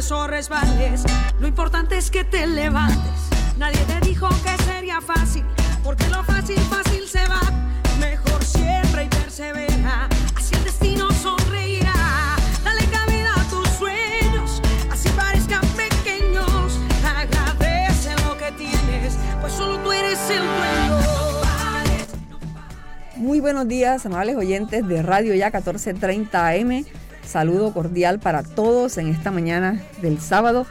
Caigas o resbales, lo importante es que te levantes. Nadie te dijo que sería fácil, porque lo fácil, fácil se va. Mejor siempre y persevera, así el destino sonreirá. Dale cabida a tus sueños, así parezcan pequeños. Agradece lo que tienes, pues solo tú eres el dueño. Muy buenos días, amables oyentes de Radio Ya 1430 AM. Saludo cordial para todos en esta mañana del sábado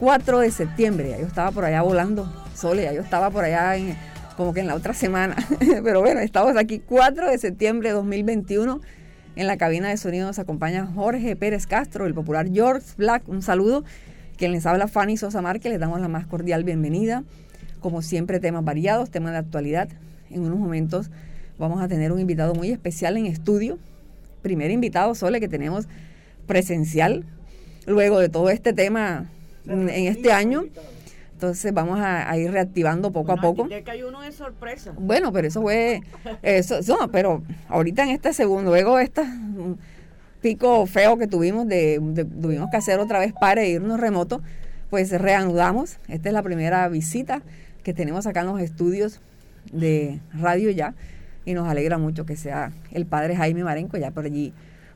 4 de septiembre. yo estaba por allá volando, Sole, ya yo estaba por allá como que en la otra semana. Pero bueno, estamos aquí 4 de septiembre de 2021. En la cabina de sonido nos acompaña Jorge Pérez Castro, el popular George Black. Un saludo. Quien les habla Fanny Sosa Márquez, les damos la más cordial bienvenida. Como siempre, temas variados, temas de actualidad. En unos momentos Vamos a tener un invitado muy especial en estudio. Primer invitado, Sole, que tenemos presencial, luego de todo este tema en este año. Entonces vamos a, ir reactivando poco a poco. hay uno de sorpresa. Bueno, pero eso fue, eso, no, pero ahorita en este segundo, luego este pico feo que tuvimos de, tuvimos que hacer otra vez para irnos remoto, pues reanudamos. Esta es la primera visita que tenemos acá en los estudios de Radio Ya y nos alegra mucho que sea el padre Jaime Marenco, ya por allí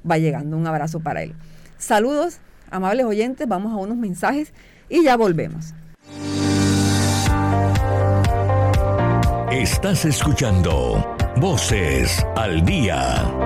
va llegando. Un abrazo para él. Saludos, amables oyentes, vamos a unos mensajes y ya volvemos. Estás escuchando Voces al Día.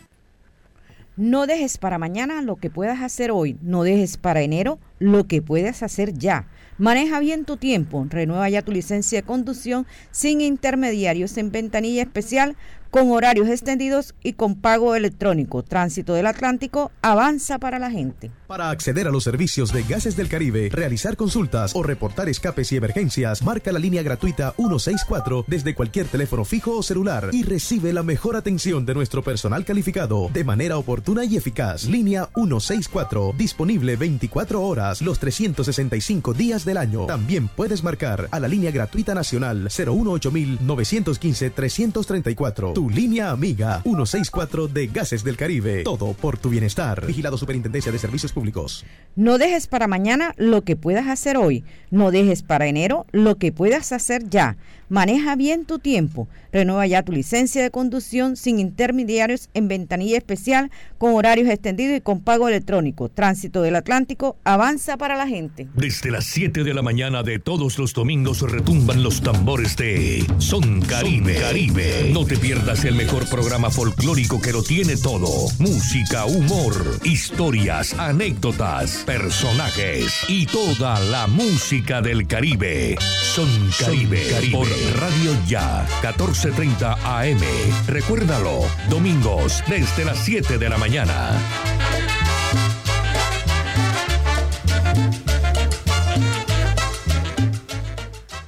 No dejes para mañana lo que puedas hacer hoy. No dejes para enero lo que puedas hacer ya. Maneja bien tu tiempo. Renueva ya tu licencia de conducción sin intermediarios en ventanilla especial con horarios extendidos y con pago electrónico. Tránsito del Atlántico avanza para la gente. Para acceder a los servicios de Gases del Caribe, realizar consultas o reportar escapes y emergencias, marca la línea gratuita 164 desde cualquier teléfono fijo o celular y recibe la mejor atención de nuestro personal calificado de manera oportuna y eficaz. Línea 164, disponible 24 horas los 365 días del año. También puedes marcar a la línea gratuita nacional 018 915 334 tu línea amiga 164 de Gases del Caribe. Todo por tu bienestar. Vigilado Superintendencia de Servicios Públicos. No dejes para mañana lo que puedas hacer hoy. No dejes para enero lo que puedas hacer ya. Maneja bien tu tiempo. Renueva ya tu licencia de conducción sin intermediarios en ventanilla especial con horarios extendidos y con pago electrónico. Tránsito del Atlántico avanza para la gente. Desde las 7 de la mañana de todos los domingos retumban los tambores de Son Caribe. Caribe. No te pierdas el mejor programa folclórico que lo tiene todo. Música, humor, historias, anécdotas, personajes y toda la música del Caribe. Son Caribe. Caribe. Radio Ya, 14:30 AM. Recuérdalo, domingos desde las 7 de la mañana.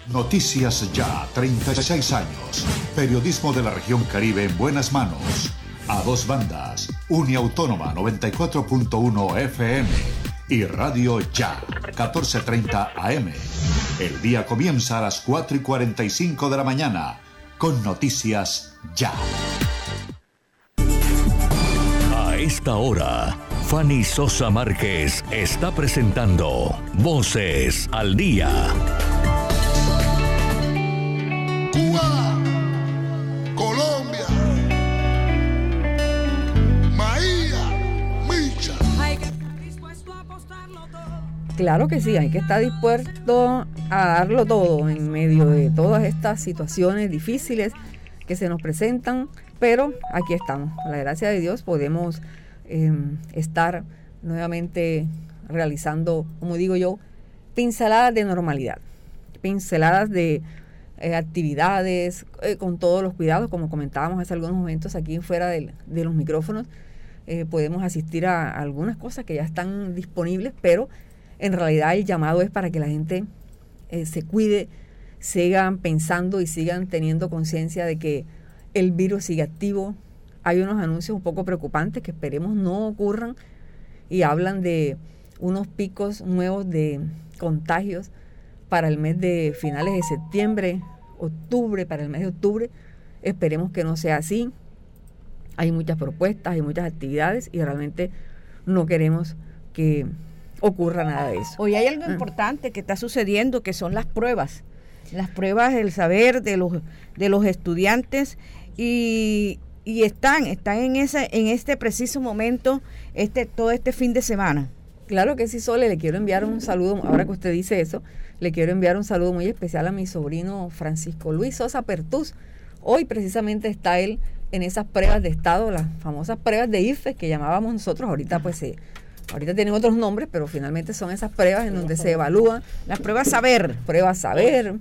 Noticias Ya, 36 años. Periodismo de la región Caribe en buenas manos. A dos bandas. Uniautónoma 94.1 FM y Radio Ya, 14:30 AM. El día comienza a las 4 y 45 de la mañana con Noticias Ya. A esta hora Fanny Sosa Márquez está presentando Voces al Día. Cuba, Colombia, Maía, Micha. Hay que estar dispuesto a apostarlo todo. Claro que sí, hay que estar dispuesto a darlo todo en medio de todas estas situaciones difíciles que se nos presentan, pero aquí estamos. La gracia de Dios podemos eh, estar nuevamente realizando, como digo yo, pinceladas de normalidad, pinceladas de eh, actividades eh, con todos los cuidados, como comentábamos hace algunos momentos aquí fuera de los micrófonos. eh, podemos asistir a algunas cosas que ya están disponibles, pero en realidad el llamado es para que la gente eh, se cuide, sigan pensando y sigan teniendo conciencia de que el virus sigue activo. Hay unos anuncios un poco preocupantes que esperemos no ocurran y hablan de unos picos nuevos de contagios para el mes de finales de septiembre, octubre, para el mes de octubre. Esperemos que no sea así. Hay muchas propuestas, hay muchas actividades y realmente no queremos que ocurra nada de eso. Hoy hay algo Mm. importante que está sucediendo, que son las pruebas. Las pruebas del saber de los, de los estudiantes y, y están, están en, ese, en este preciso momento, este, todo este fin de semana. Claro que sí, Sole, le quiero enviar un saludo, ahora que usted dice eso, le quiero enviar un saludo muy especial a mi sobrino Francisco Luis Sosa Pertús. Hoy precisamente está él en esas pruebas de estado, las famosas pruebas de IFE que llamábamos nosotros, ahorita pues se, ahorita tienen otros nombres, pero finalmente son esas pruebas en donde se evalúa Las pruebas saber. pruebas saber,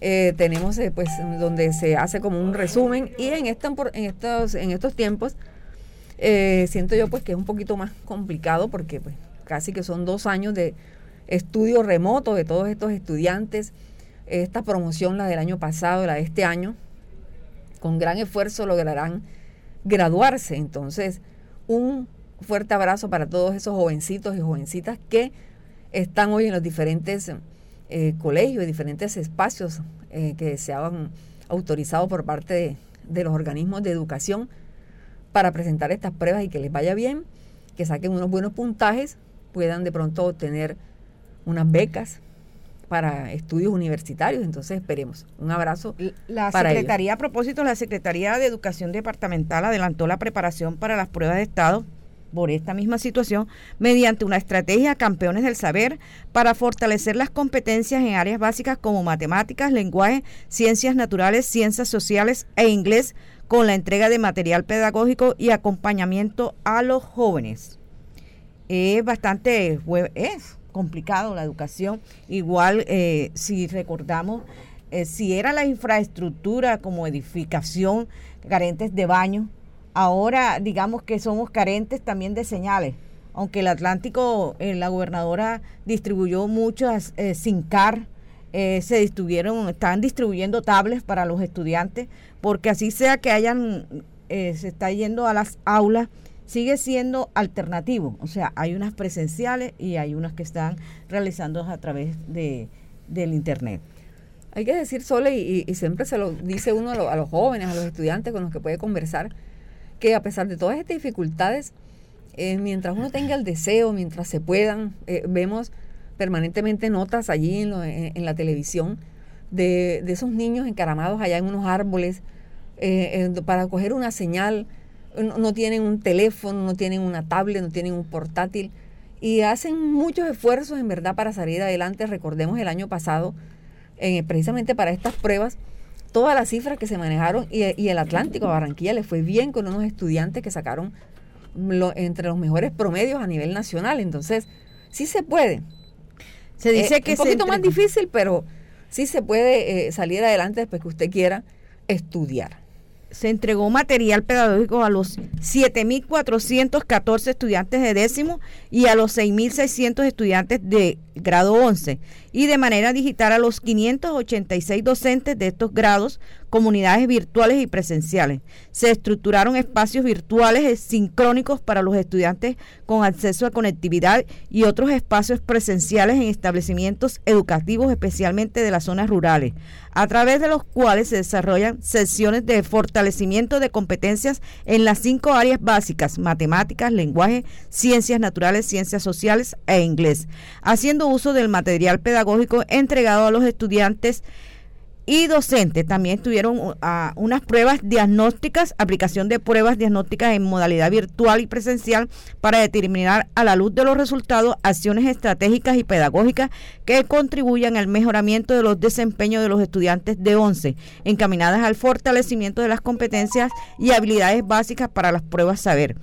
eh, tenemos eh, pues donde se hace como un resumen y en, esta, en, estos, en estos tiempos eh, siento yo pues que es un poquito más complicado porque pues casi que son dos años de estudio remoto de todos estos estudiantes. Esta promoción, la del año pasado, la de este año, con gran esfuerzo lograrán graduarse. Entonces, un fuerte abrazo para todos esos jovencitos y jovencitas que están hoy en los diferentes eh, colegios, diferentes espacios eh, que se han autorizado por parte de, de los organismos de educación para presentar estas pruebas y que les vaya bien, que saquen unos buenos puntajes, puedan de pronto obtener unas becas para estudios universitarios. Entonces esperemos. Un abrazo. La para ellos. Secretaría, a propósito, la Secretaría de Educación Departamental adelantó la preparación para las pruebas de Estado por esta misma situación mediante una estrategia Campeones del Saber para fortalecer las competencias en áreas básicas como matemáticas, lenguaje, ciencias naturales, ciencias sociales e inglés con la entrega de material pedagógico y acompañamiento a los jóvenes. Es bastante, es complicado la educación. Igual, eh, si recordamos, eh, si era la infraestructura como edificación, carentes de baño, ahora digamos que somos carentes también de señales. Aunque el Atlántico, eh, la gobernadora distribuyó muchas eh, sin car, eh, se distribuyeron, están distribuyendo tablets para los estudiantes, porque así sea que hayan, se está yendo a las aulas, sigue siendo alternativo. O sea, hay unas presenciales y hay unas que están realizando a través de, del Internet. Hay que decir, Sole, y, siempre se lo dice uno a los jóvenes, a los estudiantes con los que puede conversar, que a pesar de todas estas dificultades, eh, mientras uno tenga el deseo, mientras se puedan, eh, vemos permanentemente notas allí en, en la televisión de, esos niños encaramados allá en unos árboles eh, para coger una señal. No, tienen un teléfono, no tienen una tablet, no tienen un portátil y hacen muchos esfuerzos en verdad para salir adelante. Recordemos el año pasado, eh, precisamente para estas pruebas, todas las cifras que se manejaron y, y el Atlántico, a Barranquilla, le fue bien con unos estudiantes que sacaron lo- entre los mejores promedios a nivel nacional. Entonces, sí se puede. Se dice Eh, que un se poquito más difícil, pero sí se puede eh, salir adelante después que usted quiera estudiar. Se entregó material pedagógico a los 7.414 estudiantes de décimo y a los 6.600 estudiantes de grado 11 y de manera digital a los 586 docentes de estos grados comunidades virtuales y presenciales. Se estructuraron espacios virtuales sincrónicos para los estudiantes con acceso a conectividad y otros espacios presenciales en establecimientos educativos, especialmente de las zonas rurales, a través de los cuales se desarrollan sesiones de fortalecimiento de competencias en las cinco áreas básicas, matemáticas, lenguaje, ciencias naturales, ciencias sociales e inglés, haciendo uso del material pedagógico entregado a los estudiantes y docentes. También tuvieron uh, unas pruebas diagnósticas, aplicación de pruebas diagnósticas en modalidad virtual y presencial para determinar a la luz de los resultados acciones estratégicas y pedagógicas que contribuyan al mejoramiento de los desempeños de los estudiantes de 11, encaminadas al fortalecimiento de las competencias y habilidades básicas para las pruebas saber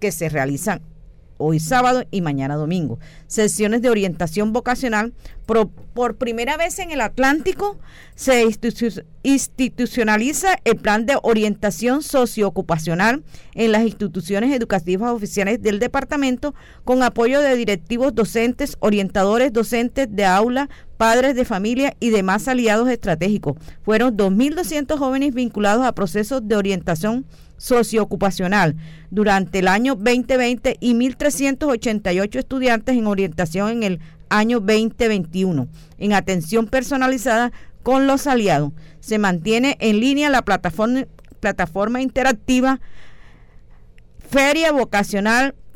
que se realizan hoy sábado y mañana domingo. Sesiones de orientación vocacional. Por, primera vez en el Atlántico se institucionaliza el plan de orientación socioocupacional en las instituciones educativas oficiales del departamento con apoyo de directivos docentes, orientadores docentes de aula, padres de familia y demás aliados estratégicos. Fueron 2.200 jóvenes vinculados a procesos de orientación socioocupacional durante el año 2020 y 1.388 estudiantes en orientación en el año 2021 en atención personalizada con los aliados. Se mantiene en línea la plataforma, plataforma interactiva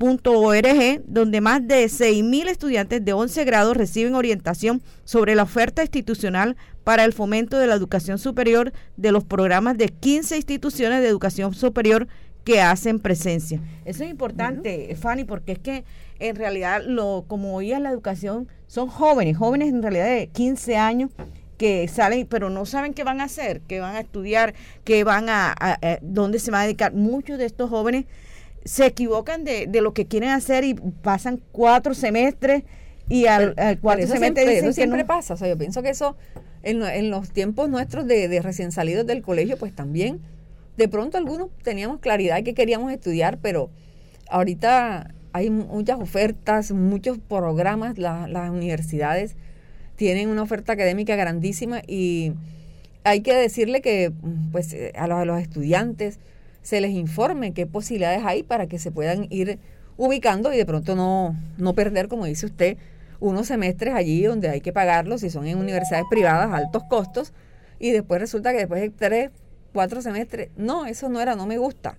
feriavocacional.org, donde más de 6.000 estudiantes de 11 grados reciben orientación sobre la oferta institucional para el fomento de la educación superior de los programas de 15 instituciones de educación superior que hacen presencia. Eso es importante, Fanny, porque es que en realidad, lo como oías la educación, son jóvenes, jóvenes en realidad de 15 años que salen, pero no saben qué van a hacer, qué van a estudiar, qué van a, dónde se van a dedicar. Muchos de estos jóvenes se equivocan de, de lo que quieren hacer y pasan cuatro semestres y al, cuarto semestre siempre, eso siempre pasa. O sea, yo pienso que eso en, los tiempos nuestros de, recién salidos del colegio, pues también de pronto algunos teníamos claridad de que queríamos estudiar, pero ahorita hay muchas ofertas, muchos programas, las universidades tienen una oferta académica grandísima y hay que decirle que pues a los, a los estudiantes se les informe qué posibilidades hay para que se puedan ir ubicando y de pronto no, no perder, como dice usted, unos semestres allí donde hay que pagarlos, si son en universidades privadas, altos costos, y después resulta que después de tres, cuatro semestres, no, eso no era, no me gusta.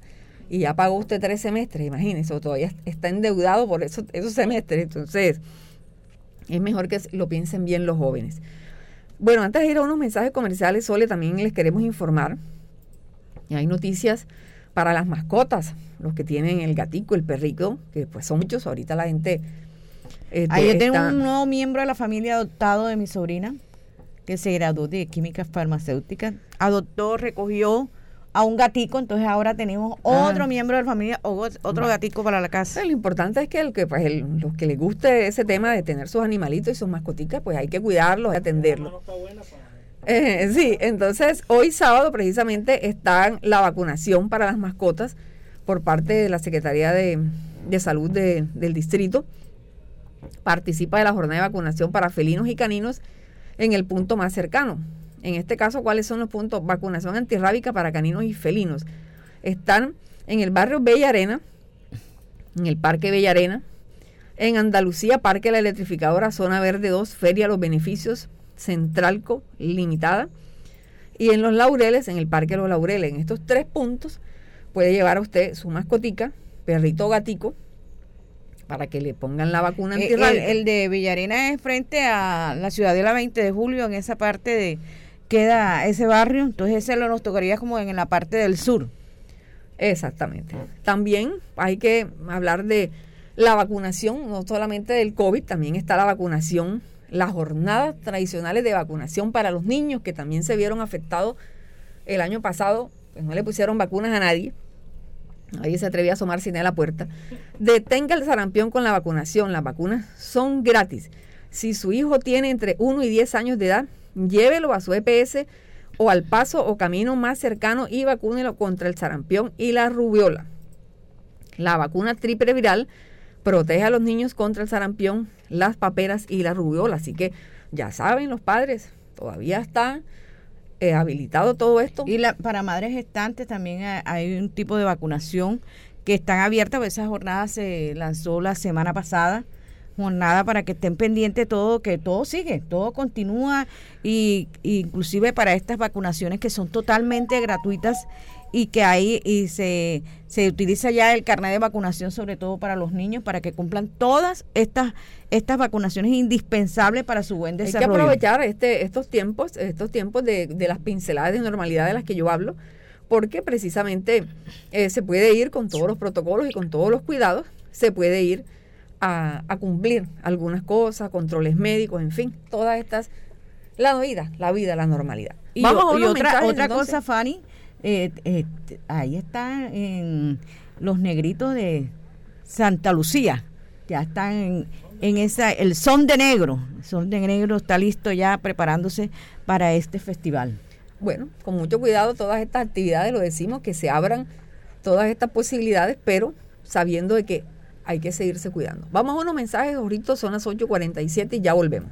Y ya pagó usted tres semestres, imagínese, o todavía está endeudado por eso, esos semestres. Entonces, es mejor que lo piensen bien los jóvenes. Bueno, antes de ir a unos mensajes comerciales, Sole, también les queremos informar. Y hay noticias para las mascotas, los que tienen el gatico, el perrito, que pues son muchos. Ahorita la gente este, Ahí yo tengo un nuevo miembro de la familia adoptado de mi sobrina, que se graduó de química farmacéutica. Adoptó, recogió a un gatico, entonces ahora tenemos ah. otro miembro de la familia, otro gatico para la casa. Lo importante es que el que pues los que les guste ese tema de tener sus animalitos y sus mascoticas, pues hay que cuidarlos, y atenderlos. Eh, sí, entonces hoy sábado precisamente está la vacunación para las mascotas por parte de la Secretaría de, Salud del distrito participa de la jornada de vacunación para felinos y caninos en el punto más cercano. En este caso, ¿cuáles son los puntos? Vacunación antirrábica para caninos y felinos. Están en el barrio Bella Arena, en el Parque Bella Arena, en Andalucía, Parque La Electrificadora, Zona Verde 2, Feria Los Beneficios, Centralco Limitada, y en Los Laureles, en el Parque Los Laureles. En estos tres puntos puede llevar a usted su mascotica, perrito o gatico, para que le pongan la vacuna eh, antirrábica. El, de Villarena es frente a la Ciudadela 20 de Julio, en esa parte de queda ese barrio, entonces ese lo nos tocaría como en la parte del sur. Exactamente. También hay que hablar de la vacunación, no solamente del COVID, también está la vacunación, las jornadas tradicionales de vacunación para los niños que también se vieron afectados el año pasado, pues no le pusieron vacunas a nadie Ahí se atrevía a asomarse a la puerta. Detenga el sarampión con la vacunación. Las vacunas son gratis. Si su hijo tiene entre 1 y 10 años de edad, llévelo a su EPS o al paso o camino más cercano y vacúnelo contra el sarampión y la rubiola. La vacuna triple viral protege a los niños contra el sarampión, las paperas y la rubiola. Así que ya saben los padres, todavía está eh, habilitado todo esto. Y la, para madres gestantes también hay, hay un tipo de vacunación que están abiertas. Esa jornada se lanzó la semana pasada jornada para que estén pendientes todo, que todo sigue, todo continúa y inclusive para estas vacunaciones que son totalmente gratuitas y que ahí y se, se utiliza ya el carnet de vacunación sobre todo para los niños para que cumplan todas estas estas vacunaciones indispensables para su buen desarrollo. Hay que aprovechar este estos tiempos, estos tiempos de, de las pinceladas de normalidad de las que yo hablo, porque precisamente eh, se puede ir con todos los protocolos y con todos los cuidados, se puede ir a, cumplir algunas cosas, controles médicos, en fin, todas estas, la vida, la vida, la normalidad. Y, Vamos a otra, otra cosa, Fanny, eh, eh, ahí están en los negritos de Santa Lucía, ya están en, en esa, el son de negro, el son de negro está listo ya preparándose para este festival. Bueno, con mucho cuidado todas estas actividades, lo decimos, que se abran todas estas posibilidades, pero sabiendo de que hay que seguirse cuidando. Vamos a unos mensajes, ahorita son las 8.47 y ya volvemos.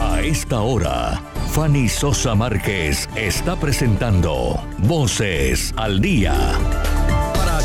A esta hora, Fanny Sosa Márquez está presentando Voces al Día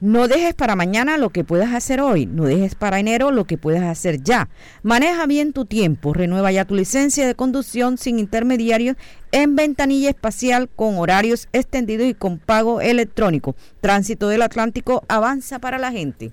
No dejes para mañana lo que puedas hacer hoy, no dejes para enero lo que puedas hacer ya. Maneja bien tu tiempo, renueva ya tu licencia de conducción sin intermediarios en ventanilla espacial con horarios extendidos y con pago electrónico. Tránsito del Atlántico avanza para la gente.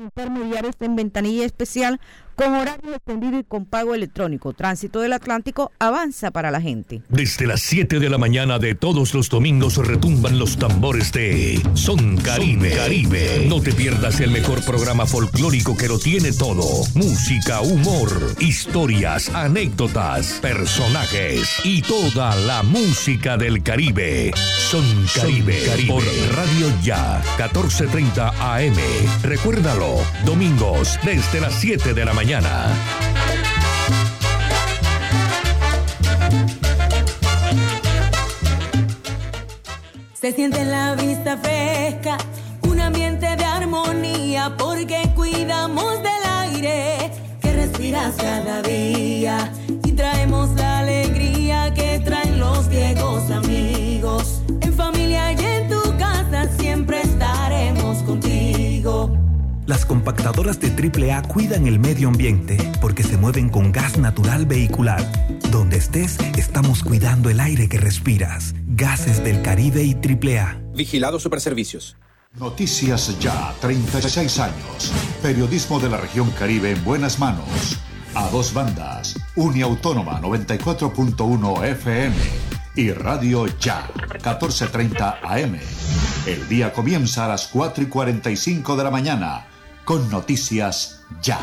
intermediarios en ventanilla especial con horario extendido y con pago electrónico. Tránsito del Atlántico avanza para la gente. Desde las 7 de la mañana de todos los domingos retumban los tambores de Son Caribe. Caribe. No te pierdas el mejor programa folclórico que lo tiene todo. Música, humor, historias, anécdotas, personajes y toda la música del Caribe. Son Caribe. Caribe. Por Radio Ya, 1430 AM. Recuérdalo, domingos desde las 7 de la mañana se siente en la vista fresca, un ambiente de armonía, porque cuidamos del aire que respiras cada día y traemos la alegría que Las compactadoras de AAA cuidan el medio ambiente porque se mueven con gas natural vehicular. Donde estés, estamos cuidando el aire que respiras. Gases del Caribe y AAA. Vigilado Superservicios. Noticias Ya, 36 años. Periodismo de la región Caribe en buenas manos. A dos bandas. Uniautónoma 94.1 FM y Radio Ya, 1430 AM. El día comienza a las 4 y 45 de la mañana con Noticias Ya.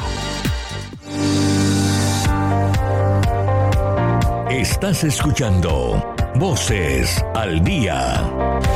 Estás escuchando Voces al Día.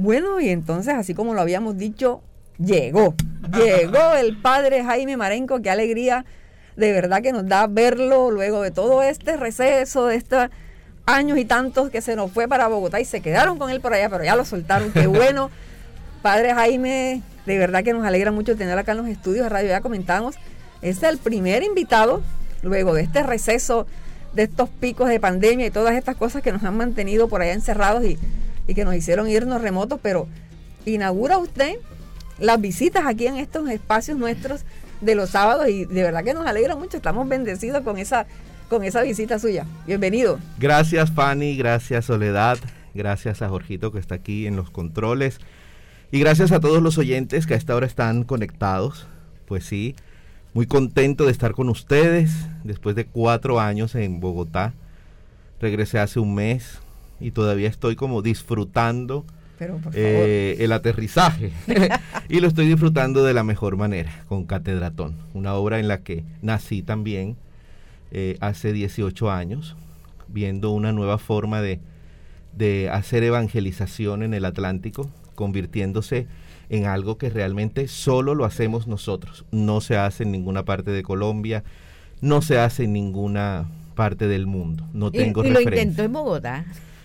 Bueno, y entonces, así como lo habíamos dicho, llegó. Llegó el padre Jaime Marenco, qué alegría de verdad que nos da verlo luego de todo este receso, de estos años y tantos que se nos fue para Bogotá y se quedaron con él por allá, pero ya lo soltaron. Qué bueno. Padre Jaime, de verdad que nos alegra mucho tener acá en los estudios de radio. Ya comentábamos, es el primer invitado luego de este receso, de estos picos de pandemia y todas estas cosas que nos han mantenido por allá encerrados y, y que nos hicieron irnos remotos, pero inaugura usted las visitas aquí en estos espacios nuestros de los sábados y de verdad que nos alegra mucho, estamos bendecidos con esa, con esa visita suya. Bienvenido. Gracias Fanny, gracias Soledad, gracias a Jorgito que está aquí en los controles y gracias a todos los oyentes que a esta hora están conectados. Pues sí, muy contento de estar con ustedes después de cuatro años en Bogotá. Regresé hace un mes y todavía estoy como disfrutando eh, el aterrizaje. y lo estoy disfrutando de la mejor manera, con Catedratón, una obra en la que nací también eh, hace 18 años, viendo una nueva forma de, de hacer evangelización en el Atlántico, convirtiéndose en algo que realmente solo lo hacemos nosotros. No se hace en ninguna parte de Colombia, no se hace en ninguna parte del mundo. No tengo y, lo intentó en Bogotá.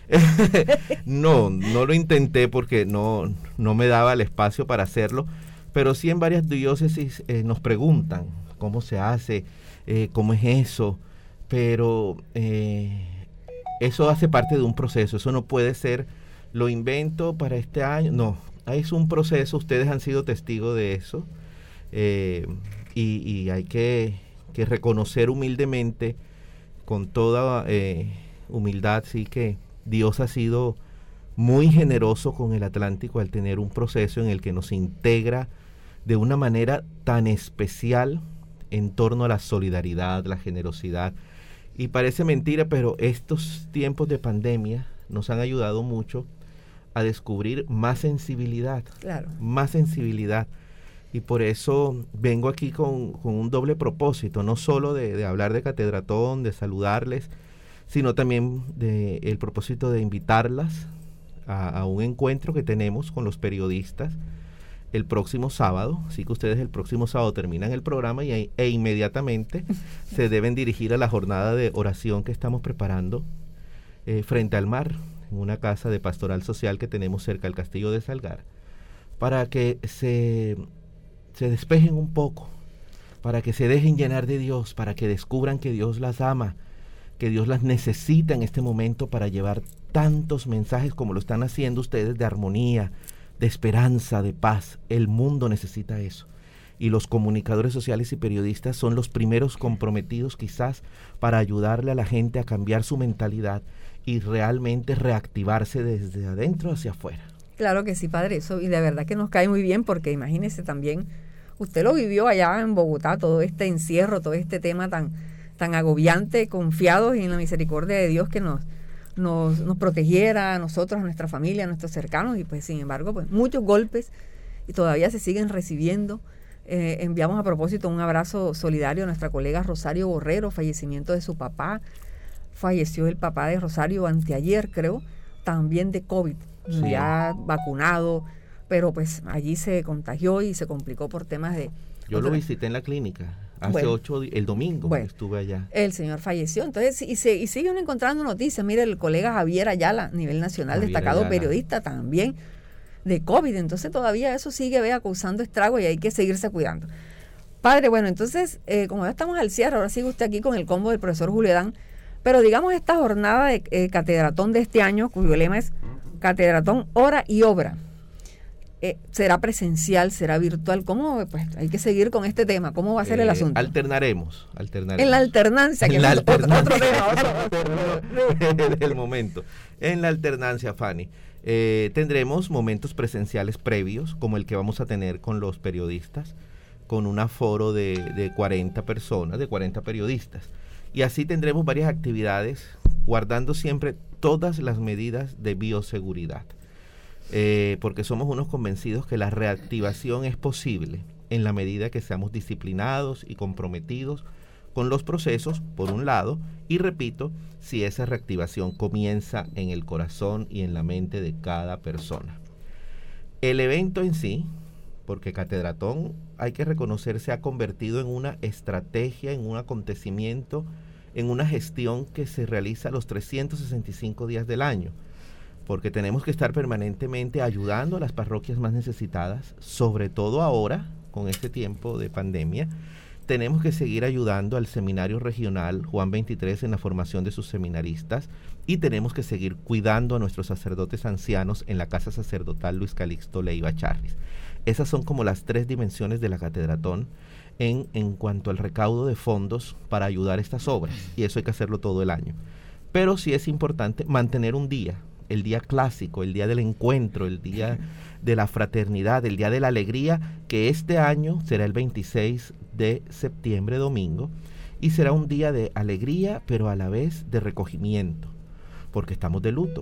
no, no lo intenté porque no, no me daba el espacio para hacerlo, pero sí en varias diócesis eh, nos preguntan cómo se hace, eh, cómo es eso, pero eh, eso hace parte de un proceso, eso no puede ser, lo invento para este año, no, es un proceso, ustedes han sido testigos de eso, y, hay que, que, reconocer humildemente, con toda humildad, sí que Dios ha sido muy generoso con el Atlántico al tener un proceso en el que nos integra de una manera tan especial en torno a la solidaridad, la generosidad. Y parece mentira, pero estos tiempos de pandemia nos han ayudado mucho a descubrir más sensibilidad. Claro. Más sensibilidad. Y por eso vengo aquí con, un doble propósito, no solo de, de hablar de Catedratón, de saludarles, sino también de el propósito de invitarlas a, un encuentro que tenemos con los periodistas el próximo sábado, así que ustedes el próximo sábado terminan el programa y, e inmediatamente se deben dirigir a la jornada de oración que estamos preparando eh, frente al mar, en una casa de pastoral social que tenemos cerca del castillo de Salgar, para que se, se despejen un poco, para que se dejen llenar de Dios, para que descubran que Dios las ama, que Dios las necesita en este momento para llevar tantos mensajes como lo están haciendo ustedes de armonía, de esperanza, de paz. El mundo necesita eso. Y los comunicadores sociales y periodistas son los primeros comprometidos quizás para ayudarle a la gente a cambiar su mentalidad y realmente reactivarse desde adentro hacia afuera. Claro que sí, padre, eso y de verdad que nos cae muy bien porque imagínese también, usted lo vivió allá en Bogotá, todo este encierro, todo este tema tan, tan agobiante, confiados en la misericordia de Dios que nos, nos, nos, protegiera a nosotros, a nuestra familia, a nuestros cercanos, y pues sin embargo, pues muchos golpes y todavía se siguen recibiendo. Eh, enviamos a propósito un abrazo solidario a nuestra colega Rosario Borrero, fallecimiento de su papá. Falleció el papá de Rosario anteayer, creo, también de COVID, ya vacunado, pero pues allí se contagió y se complicó por temas de... Yo lo visité en la clínica. Hace ocho el domingo estuve allá. El señor falleció. Entonces, y, se, y siguen encontrando noticias. Mire, el colega Javier Ayala, a nivel nacional, destacado periodista también de COVID. Entonces, todavía eso sigue vea, causando estragos y hay que seguirse cuidando. Padre, bueno, entonces, eh, como ya estamos al cierre, ahora sigue usted aquí con el combo del profesor Julián. Pero digamos, esta jornada de eh, catedratón de este año, cuyo lema es Catedratón, Hora y Obra eh, ¿Será presencial? ¿Será virtual? ¿Cómo? Pues hay que seguir con este tema. ¿Cómo va a ser el eh, asunto? Alternaremos, alternaremos. En la alternancia, que en la alternancia, momento. En la alternancia, Fanny. Eh, tendremos momentos presenciales previos, como el que vamos a tener con los periodistas, con un aforo de, de 40 personas, de 40 periodistas. Y así tendremos varias actividades, guardando siempre todas las medidas de bioseguridad. Eh, porque somos unos convencidos que la reactivación es posible en la medida que seamos disciplinados y comprometidos con los procesos, por un lado, y repito, si esa reactivación comienza en el corazón y en la mente de cada persona. El evento en sí porque Catedratón, hay que reconocer, se ha convertido en una estrategia, en un acontecimiento, en una gestión que se realiza los 365 días del año, porque tenemos que estar permanentemente ayudando a las parroquias más necesitadas, sobre todo ahora, con este tiempo de pandemia, tenemos que seguir ayudando al seminario regional Juan 23 en la formación de sus seminaristas y tenemos que seguir cuidando a nuestros sacerdotes ancianos en la casa sacerdotal Luis Calixto Leiva Charris. Esas son como las tres dimensiones de la catedratón en, en cuanto al recaudo de fondos para ayudar estas obras y eso hay que hacerlo todo el año. Pero sí es importante mantener un día, el día clásico, el día del encuentro, el día de la fraternidad, el día de la alegría, que este año será el 26 de septiembre, domingo, y será un día de alegría, pero a la vez de recogimiento, porque estamos de luto.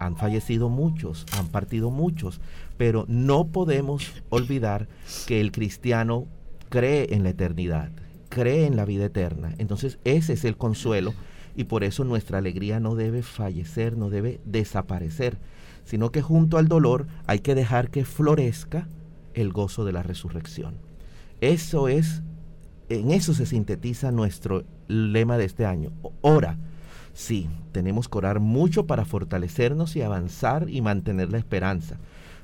Han fallecido muchos, han partido muchos, pero no podemos olvidar que el cristiano cree en la eternidad, cree en la vida eterna. Entonces ese es el consuelo y por eso nuestra alegría no debe fallecer, no debe desaparecer, sino que junto al dolor hay que dejar que florezca el gozo de la resurrección. Eso es, en eso se sintetiza nuestro lema de este año. Ora. Sí, tenemos que orar mucho para fortalecernos y avanzar y mantener la esperanza.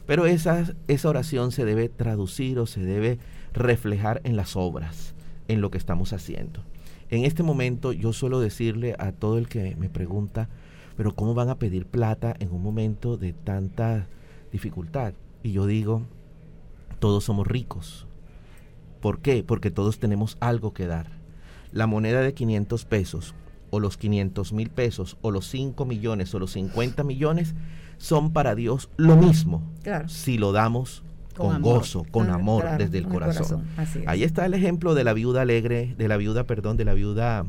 Pero esa, esa oración se debe traducir o se debe reflejar en las obras, en lo que estamos haciendo. En este momento yo suelo decirle a todo el que me pregunta, pero ¿cómo van a pedir plata en un momento de tanta dificultad? Y yo digo, todos somos ricos. ¿Por qué? Porque todos tenemos algo que dar. La moneda de 500 pesos o los 500 mil pesos o los 5 millones o los 50 millones son para Dios lo mismo si lo damos con, gozo, con ah, amor desde el corazón. Ahí está el ejemplo de la viuda alegre, de la viuda, perdón, de la viuda,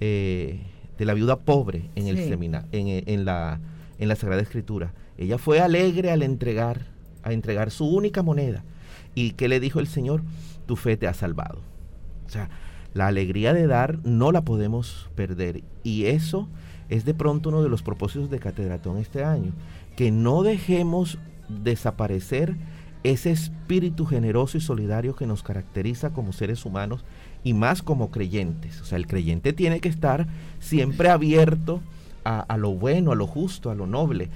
eh, de la viuda pobre en el seminario, en, en, la, en la Sagrada Escritura. Ella fue alegre al entregar, a entregar su única moneda. ¿Y qué le dijo el Señor? Tu fe te ha salvado. O sea, la alegría de dar no la podemos perder. Y eso es de pronto uno de los propósitos de Catedratón este año. Que no dejemos desaparecer ese espíritu generoso y solidario que nos caracteriza como seres humanos y más como creyentes. O sea, el creyente tiene que estar siempre abierto a, a, lo bueno, a lo justo, a lo noble.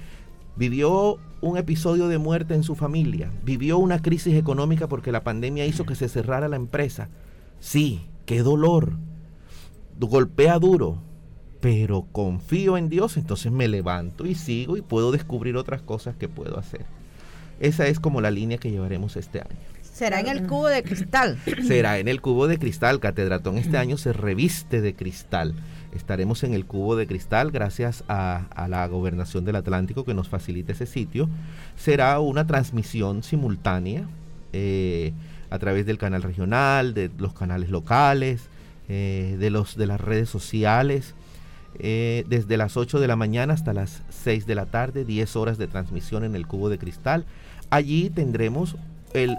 Vivió un episodio de muerte en su familia, vivió una crisis económica porque la pandemia hizo que se cerrara la empresa. Sí, qué dolor. Golpea duro, pero confío en Dios, entonces me levanto y sigo y puedo descubrir otras cosas que puedo hacer. Esa es como la línea que llevaremos este año. Será en el cubo de cristal. Será en el cubo de cristal. Catedratón este año se reviste de cristal. Estaremos en el cubo de cristal gracias a, la gobernación del Atlántico que nos facilita ese sitio. Será una transmisión simultánea eh, a través del canal regional, de los canales locales, eh, de, los, de las redes sociales. Eh, desde las 8 de la mañana hasta las 6 de la tarde, 10 horas de transmisión en el cubo de cristal. Allí tendremos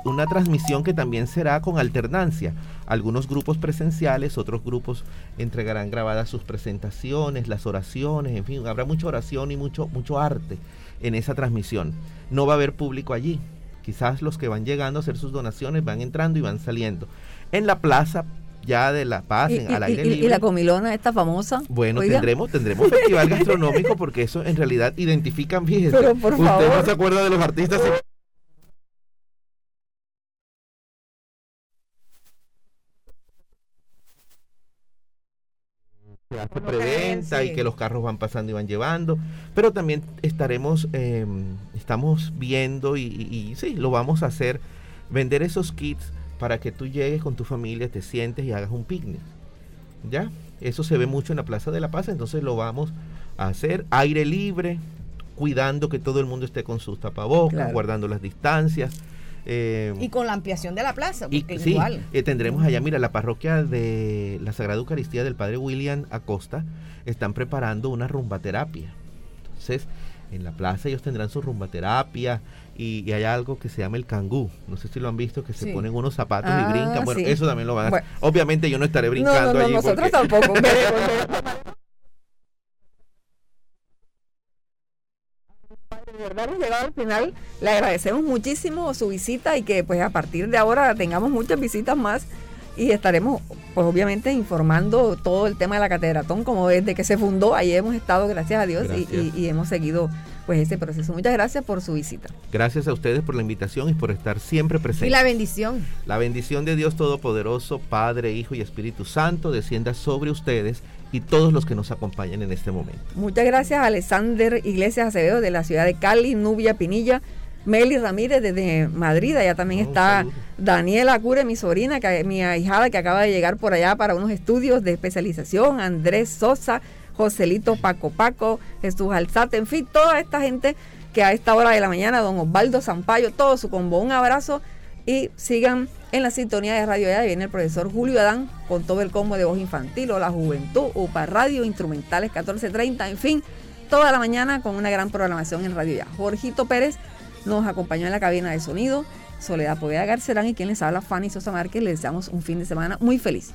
una transmisión que también será con alternancia. Algunos grupos presenciales, otros grupos entregarán grabadas sus presentaciones, las oraciones, en fin, habrá mucha oración y mucho, mucho arte en esa transmisión. No va a haber público allí. Quizás los que van llegando a hacer sus donaciones van entrando y van saliendo. En la plaza ya de La Paz, en, al aire libre. ¿Y la comilona esta famosa? Bueno, tendremos tendremos festival gastronómico porque eso en realidad identifican, fíjese. Pero por Usted favor. no se acuerda de los artistas hace preventa y que los carros van pasando y van llevando, pero también estaremos, eh, estamos viendo y, y, y, sí, lo vamos a hacer, vender esos kits para que tú llegues con tu familia, te sientes y hagas un picnic. ¿Ya? Eso se ve mucho en la Plaza de la Paz, entonces lo vamos a hacer aire libre, cuidando que todo el mundo esté con sus tapabocas, claro. guardando las distancias. Eh, y con la ampliación de la plaza. Y, sí, igual. Eh, tendremos allá, mira, la parroquia de la Sagrada Eucaristía del Padre William Acosta están preparando una rumbaterapia. Entonces, en la plaza ellos tendrán su rumbaterapia y, y, hay algo que se llama el cangú. No sé si lo han visto, que se Sí. ponen unos zapatos Ah, y brincan. Bueno, sí. eso también lo van a hacer. Bueno. Obviamente yo no estaré No, brincando no, no, allí. nosotros porque- tampoco. verdad hemos llegado al final. Le agradecemos muchísimo su visita y que pues a partir de ahora tengamos muchas visitas más y estaremos pues obviamente informando todo el tema de la catedratón como desde que se fundó, ahí hemos estado gracias a Dios y, y hemos seguido pues ese proceso. Muchas gracias por su visita. Gracias a ustedes por la invitación y por estar siempre presentes. Y la bendición. La bendición de Dios Todopoderoso, Padre, Hijo y Espíritu Santo, descienda sobre ustedes y todos los que nos acompañan en este momento. Muchas gracias a Alexander Iglesias Acevedo de la ciudad de Cali, Nubia Pinilla, Meli Ramírez desde Madrid, allá también oh, está Daniela Cure, mi sobrina, que, mi ahijada que acaba de llegar por allá para unos estudios de especialización, Andrés Sosa, Joselito Paco Paco, Jesús Alzate, en fin, toda esta gente que a esta hora de la mañana, don Osvaldo Zampayo, todo su combo, un abrazo y sigan en la sintonía de Radio Ya. Viene el profesor Julio Adán con todo el combo de voz infantil o la juventud, UPA Radio, instrumentales 1430, en fin, toda la mañana con una gran programación en Radio Ya. Jorgito Pérez nos acompañó en la cabina de sonido. Soledad Poveda Garcerán y quien les habla, Fanny Sosa Márquez. Les deseamos un fin de semana muy feliz.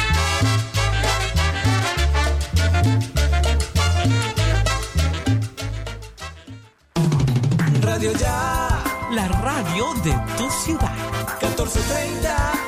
Radio Ya, la radio de tu ciudad. 1430